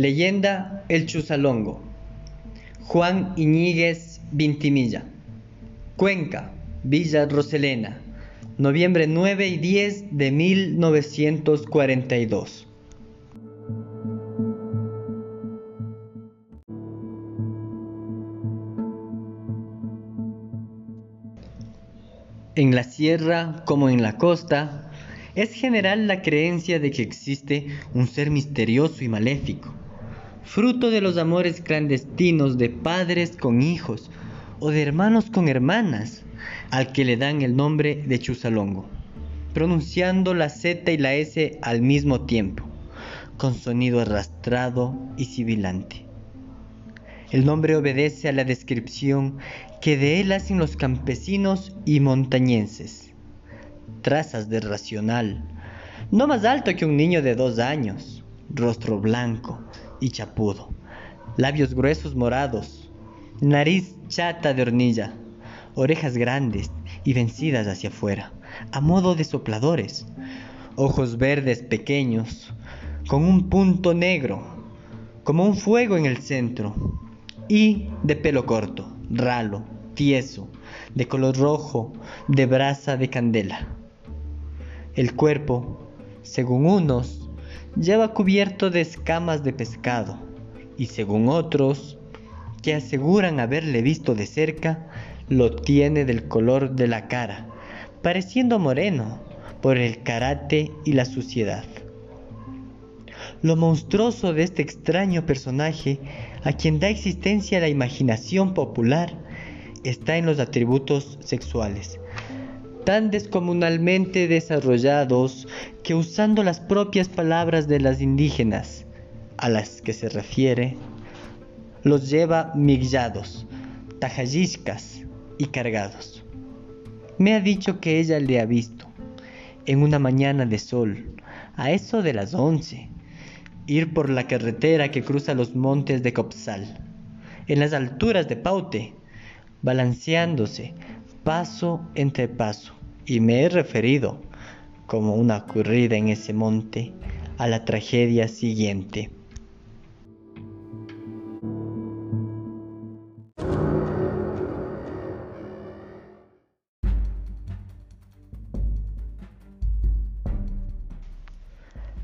Leyenda El Chusalongo. Juan Iñiguez Vintimilla. Cuenca, Villa Roselena. Noviembre 9 y 10 de 1942. En la sierra como en la costa, es general la creencia de que existe un ser misterioso y maléfico, fruto de los amores clandestinos de padres con hijos o de hermanos con hermanas, al que le dan el nombre de Chusalongo, pronunciando la Z y la S al mismo tiempo, con sonido arrastrado y sibilante. El nombre obedece a la descripción que de él hacen los campesinos y montañenses. Trazas de racional, no más alto que un niño de dos años, rostro blanco y chapudo, labios gruesos morados, nariz chata de hornilla, orejas grandes y vencidas hacia afuera, a modo de sopladores, ojos verdes pequeños, con un punto negro, como un fuego en el centro, y de pelo corto, ralo, tieso, de color rojo, de brasa de candela. El cuerpo, según unos, lleva cubierto de escamas de pescado, y según otros, que aseguran haberle visto de cerca, lo tiene del color de la cara, pareciendo moreno por el karate y la suciedad. Lo monstruoso de este extraño personaje, a quien da existencia la imaginación popular, está en los atributos sexuales, tan descomunalmente desarrollados que usando las propias palabras de las indígenas a las que se refiere, los lleva millados, tajalliscas y cargados. Me ha dicho que ella le ha visto, en una mañana de sol, a eso de las once, ir por la carretera que cruza los montes de Copsal, en las alturas de Paute, balanceándose paso entre paso, y me he referido, como una ocurrida en ese monte, a la tragedia siguiente.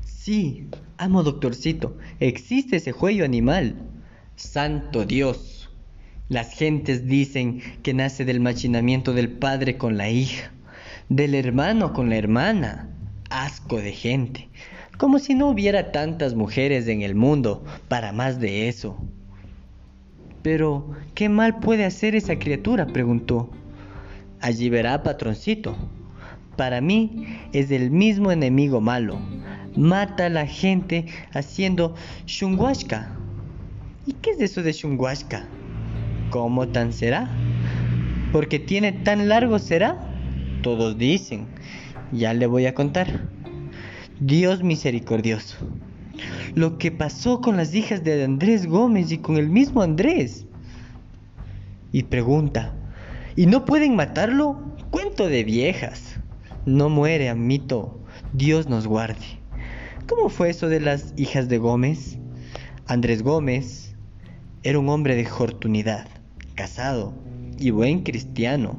Sí, amo doctorcito, existe ese juego animal. Santo Dios. Las gentes dicen que nace del machinamiento del padre con la hija, del hermano con la hermana. Asco de gente. Como si no hubiera tantas mujeres en el mundo para más de eso. Pero, ¿qué mal puede hacer esa criatura? preguntó. Allí verá, patroncito. Para mí es el mismo enemigo malo, mata a la gente haciendo shunguashka. ¿Y qué es eso de shunguashka? ¿Cómo tan será? Porque tiene tan largo será? Todos dicen. Ya le voy a contar. Dios misericordioso. Lo que pasó con las hijas de Andrés Gómez y con el mismo Andrés. Y pregunta, ¿y no pueden matarlo? Cuento de viejas. No muere, amito. Dios nos guarde. ¿Cómo fue eso de las hijas de Gómez? Andrés Gómez era un hombre de fortunidad, casado y buen cristiano.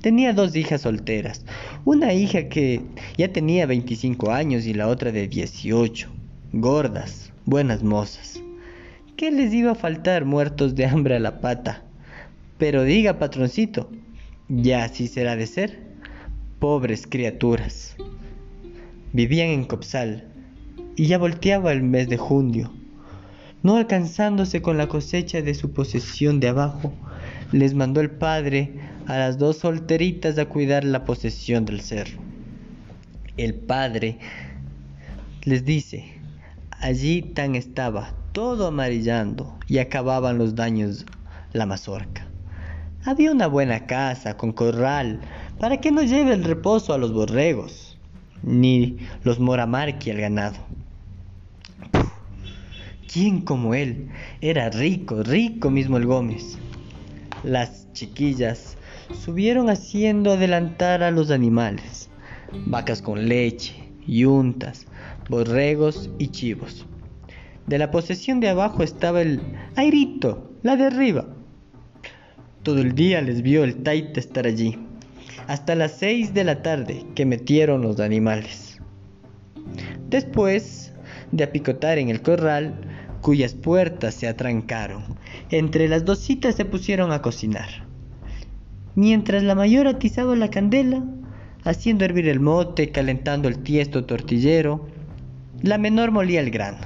Tenía dos hijas solteras, una hija que ya tenía 25 años y la otra de 18, gordas, buenas mozas. ¿Qué les iba a faltar muertos de hambre a la pata? Pero diga, patroncito, ya así será de ser. Pobres criaturas. Vivían en Copsal, y ya volteaba el mes de junio. No alcanzándose con la cosecha de su posesión de abajo, les mandó el padre a las dos solteritas a cuidar la posesión del cerro. El padre les dice, allí tan estaba, todo amarillando y acababan los daños la mazorca. Había una buena casa con corral para que no lleve el reposo a los borregos, ni los moramarqui al ganado. ¿Quién como él? Era rico, rico mismo el Gómez. Las chiquillas subieron haciendo adelantar a los animales, vacas con leche, yuntas, borregos y chivos. De la posesión de abajo estaba el airito, la de arriba. Todo el día les vio el taita estar allí, hasta las seis de la tarde que metieron los animales. Después de apicotar en el corral, cuyas puertas se atrancaron, entre las dos citas se pusieron a cocinar. Mientras la mayor atizaba la candela, haciendo hervir el mote, calentando el tiesto tortillero, la menor molía el grano.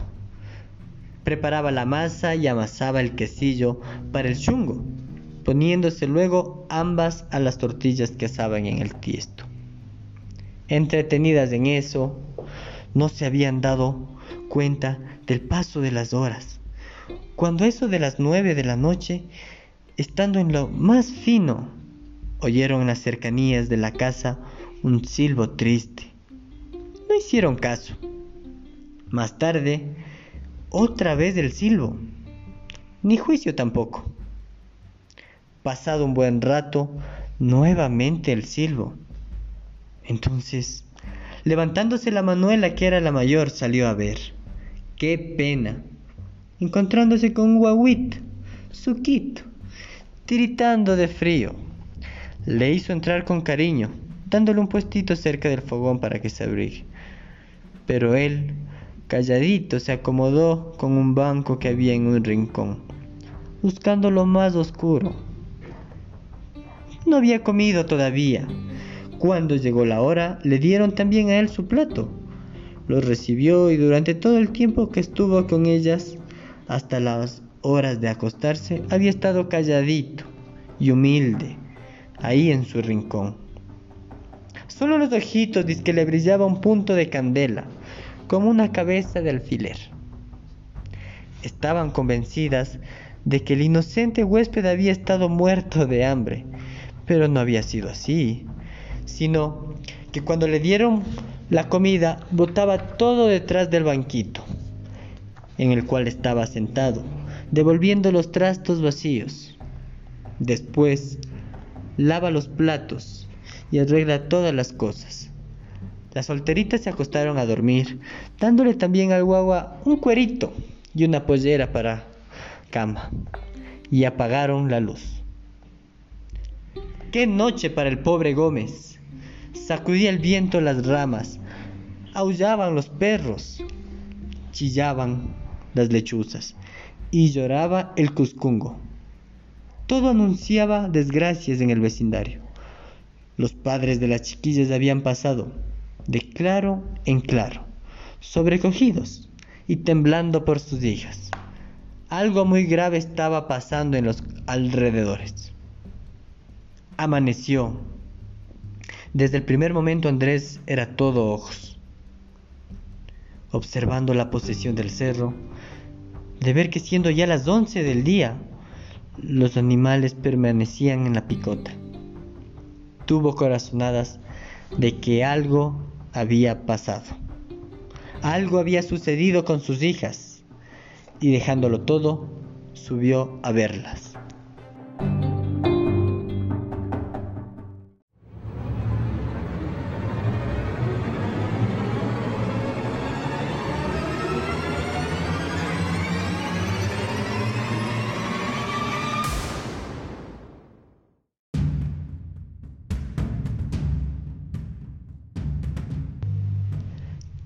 Preparaba la masa y amasaba el quesillo para el chungo, poniéndose luego ambas a las tortillas que asaban en el tiesto. Entretenidas en eso, no se habían dado cuenta del paso de las horas. Cuando eso de las nueve de la noche, estando en lo más fino, oyeron en las cercanías de la casa un silbo triste. No hicieron caso. Más tarde, otra vez el silbo. Ni juicio tampoco. Pasado un buen rato, nuevamente el silbo. Entonces, levantándose la Manuela, que era la mayor, salió a ver. ¡Qué pena! Encontrándose con un guaguito, suquito, tiritando de frío. Le hizo entrar con cariño, dándole un puestito cerca del fogón para que se abrigue. Pero él, calladito, se acomodó con un banco que había en un rincón, buscando lo más oscuro. No había comido todavía. Cuando llegó la hora, le dieron también a él su plato. Lo recibió y durante todo el tiempo que estuvo con ellas, hasta las horas de acostarse, había estado calladito y humilde, ahí en su rincón. Solo los ojitos que le brillaba un punto de candela, como una cabeza de alfiler. Estaban convencidas de que el inocente huésped había estado muerto de hambre, pero no había sido así, sino que cuando le dieron la comida botaba todo detrás del banquito en el cual estaba sentado, devolviendo los trastos vacíos. Después, lava los platos y arregla todas las cosas. Las solteritas se acostaron a dormir, dándole también al guagua un cuerito y una pollera para cama, y apagaron la luz. ¡Qué noche para el pobre Gómez! Sacudía el viento las ramas, aullaban los perros, chillaban las lechuzas y lloraba el cuscungo. Todo anunciaba desgracias en el vecindario. Los padres de las chiquillas habían pasado de claro en claro, sobrecogidos y temblando por sus hijas. Algo muy grave estaba pasando en los alrededores. Amaneció. Desde el primer momento Andrés era todo ojos. Observando la posesión del cerro, de ver que siendo ya las once del día, los animales permanecían en la picota. Tuvo corazonadas de que algo había pasado. Algo había sucedido con sus hijas y dejándolo todo, subió a verlas.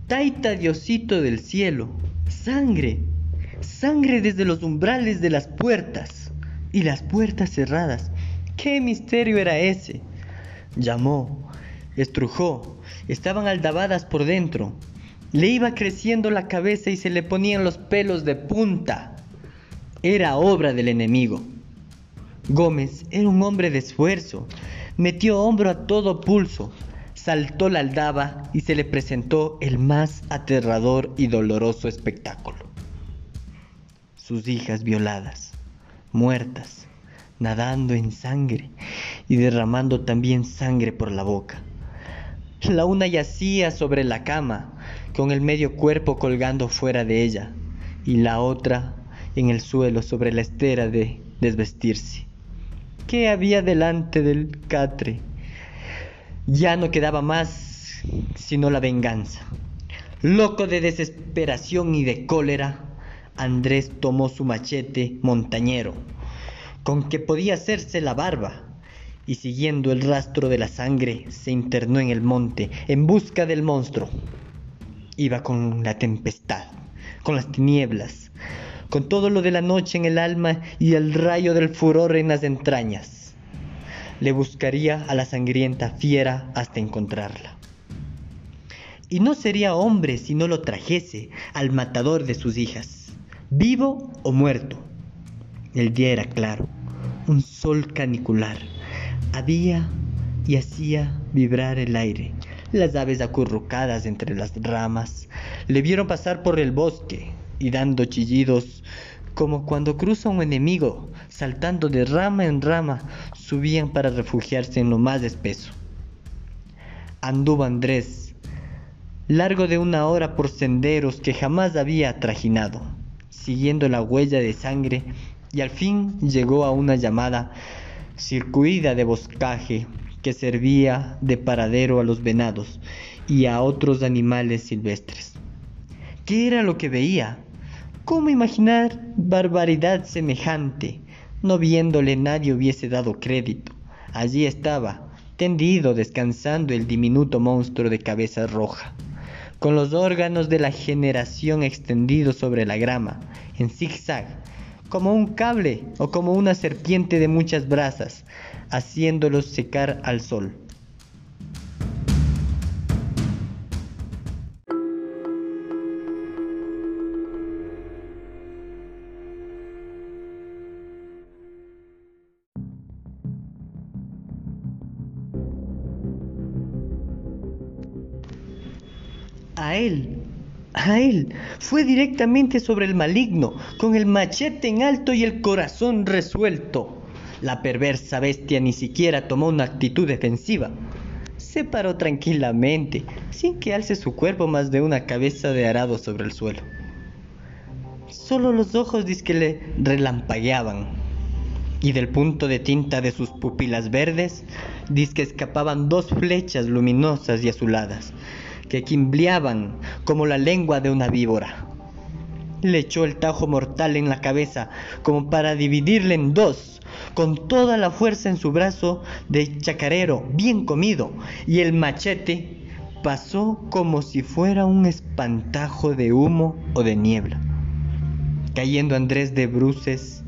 Taita Diosito del cielo, sangre, sangre desde los umbrales de las puertas y las puertas cerradas. ¿Qué misterio era ese? Llamó, estrujó, estaban aldabadas por dentro. Le iba creciendo la cabeza y se le ponían los pelos de punta. Era obra del enemigo. Gómez era un hombre de esfuerzo, metió hombro a todo pulso, saltó la aldaba y se le presentó el más aterrador y doloroso espectáculo. Sus hijas violadas, muertas, nadando en sangre y derramando también sangre por la boca. La una yacía sobre la cama, con el medio cuerpo colgando fuera de ella, y la otra en el suelo sobre la estera de desvestirse. ¿Qué había delante del catre? Ya no quedaba más sino la venganza. Loco de desesperación y de cólera, Andrés tomó su machete montañero, con que podía hacerse la barba, y siguiendo el rastro de la sangre se internó en el monte en busca del monstruo. Iba con la tempestad, con las tinieblas, con todo lo de la noche en el alma y el rayo del furor en las entrañas. Le buscaría a la sangrienta fiera hasta encontrarla. Y no sería hombre si no lo trajese al matador de sus hijas vivo o muerto. El día era claro, un sol canicular. Había y hacía vibrar el aire. Las aves acurrucadas entre las ramas le vieron pasar por el bosque y dando chillidos como cuando cruza un enemigo, saltando de rama en rama, subían para refugiarse en lo más espeso. Anduvo Andrés, largo de una hora por senderos que jamás había trajinado siguiendo la huella de sangre y al fin llegó a una llamada circuida de boscaje que servía de paradero a los venados y a otros animales silvestres. ¿Qué era lo que veía? ¿Cómo imaginar barbaridad semejante? No viéndole nadie hubiese dado crédito. Allí estaba, tendido, descansando el diminuto monstruo de cabeza roja con los órganos de la generación extendidos sobre la grama, en zigzag, como un cable o como una serpiente de muchas brasas, haciéndolos secar al sol. Él, a él. Fue directamente sobre el maligno, con el machete en alto y el corazón resuelto. La perversa bestia ni siquiera tomó una actitud defensiva. Se paró tranquilamente, sin que alce su cuerpo más de una cabeza de arado sobre el suelo. Solo los ojos que le relampagueaban, y del punto de tinta de sus pupilas verdes, que escapaban dos flechas luminosas y azuladas, que quimbleaban como la lengua de una víbora. Le echó el tajo mortal en la cabeza como para dividirle en dos, con toda la fuerza en su brazo de chacarero bien comido, y el machete pasó como si fuera un espantajo de humo o de niebla, cayendo Andrés de bruces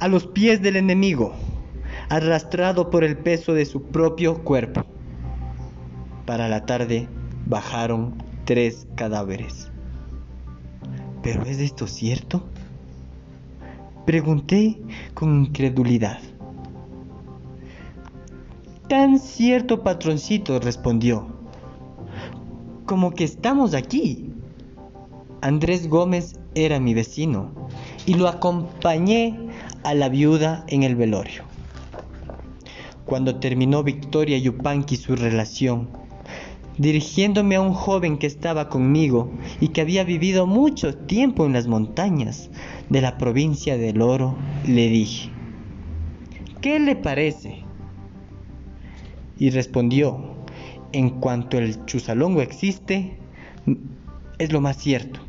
a los pies del enemigo, arrastrado por el peso de su propio cuerpo. Para la tarde bajaron tres cadáveres. ¿Pero es esto cierto? Pregunté con incredulidad. Tan cierto, patroncito, respondió. Como que estamos aquí. Andrés Gómez era mi vecino y lo acompañé a la viuda en el velorio. Cuando terminó Victoria Yupanqui su relación, dirigiéndome a un joven que estaba conmigo y que había vivido mucho tiempo en las montañas de la provincia del Oro, le dije, ¿qué le parece? Y respondió, en cuanto el chusalongo existe, es lo más cierto.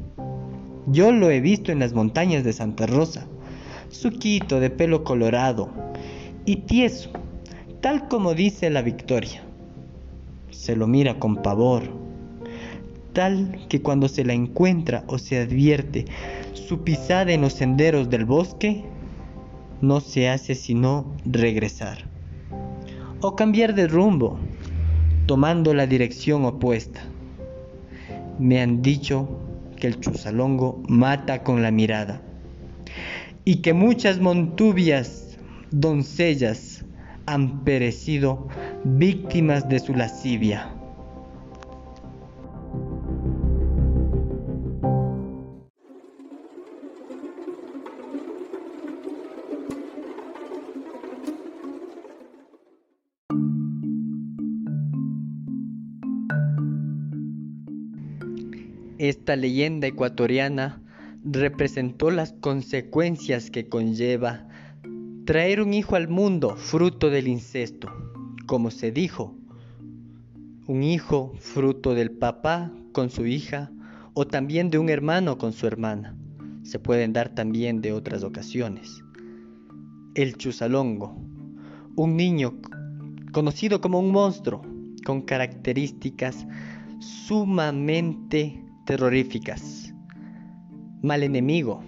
Yo lo he visto en las montañas de Santa Rosa, suquito de pelo colorado y tieso, tal como dice la Victoria se lo mira con pavor, tal que cuando se la encuentra o se advierte su pisada en los senderos del bosque, no se hace sino regresar o cambiar de rumbo, tomando la dirección opuesta. Me han dicho que el chusalongo mata con la mirada y que muchas montubias doncellas han perecido víctimas de su lascivia. Esta leyenda ecuatoriana representó las consecuencias que conlleva traer un hijo al mundo fruto del incesto como se dijo, un hijo fruto del papá con su hija o también de un hermano con su hermana. se pueden dar también de otras ocasiones. El Chusalongo, un niño conocido como un monstruo con características sumamente terroríficas, mal enemigo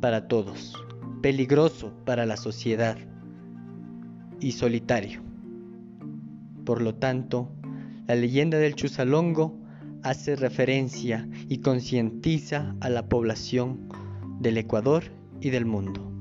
para todos, peligroso para la sociedad y solitario. Por lo tanto, la leyenda del Chusalongo hace referencia y concientiza a la población del Ecuador y del mundo.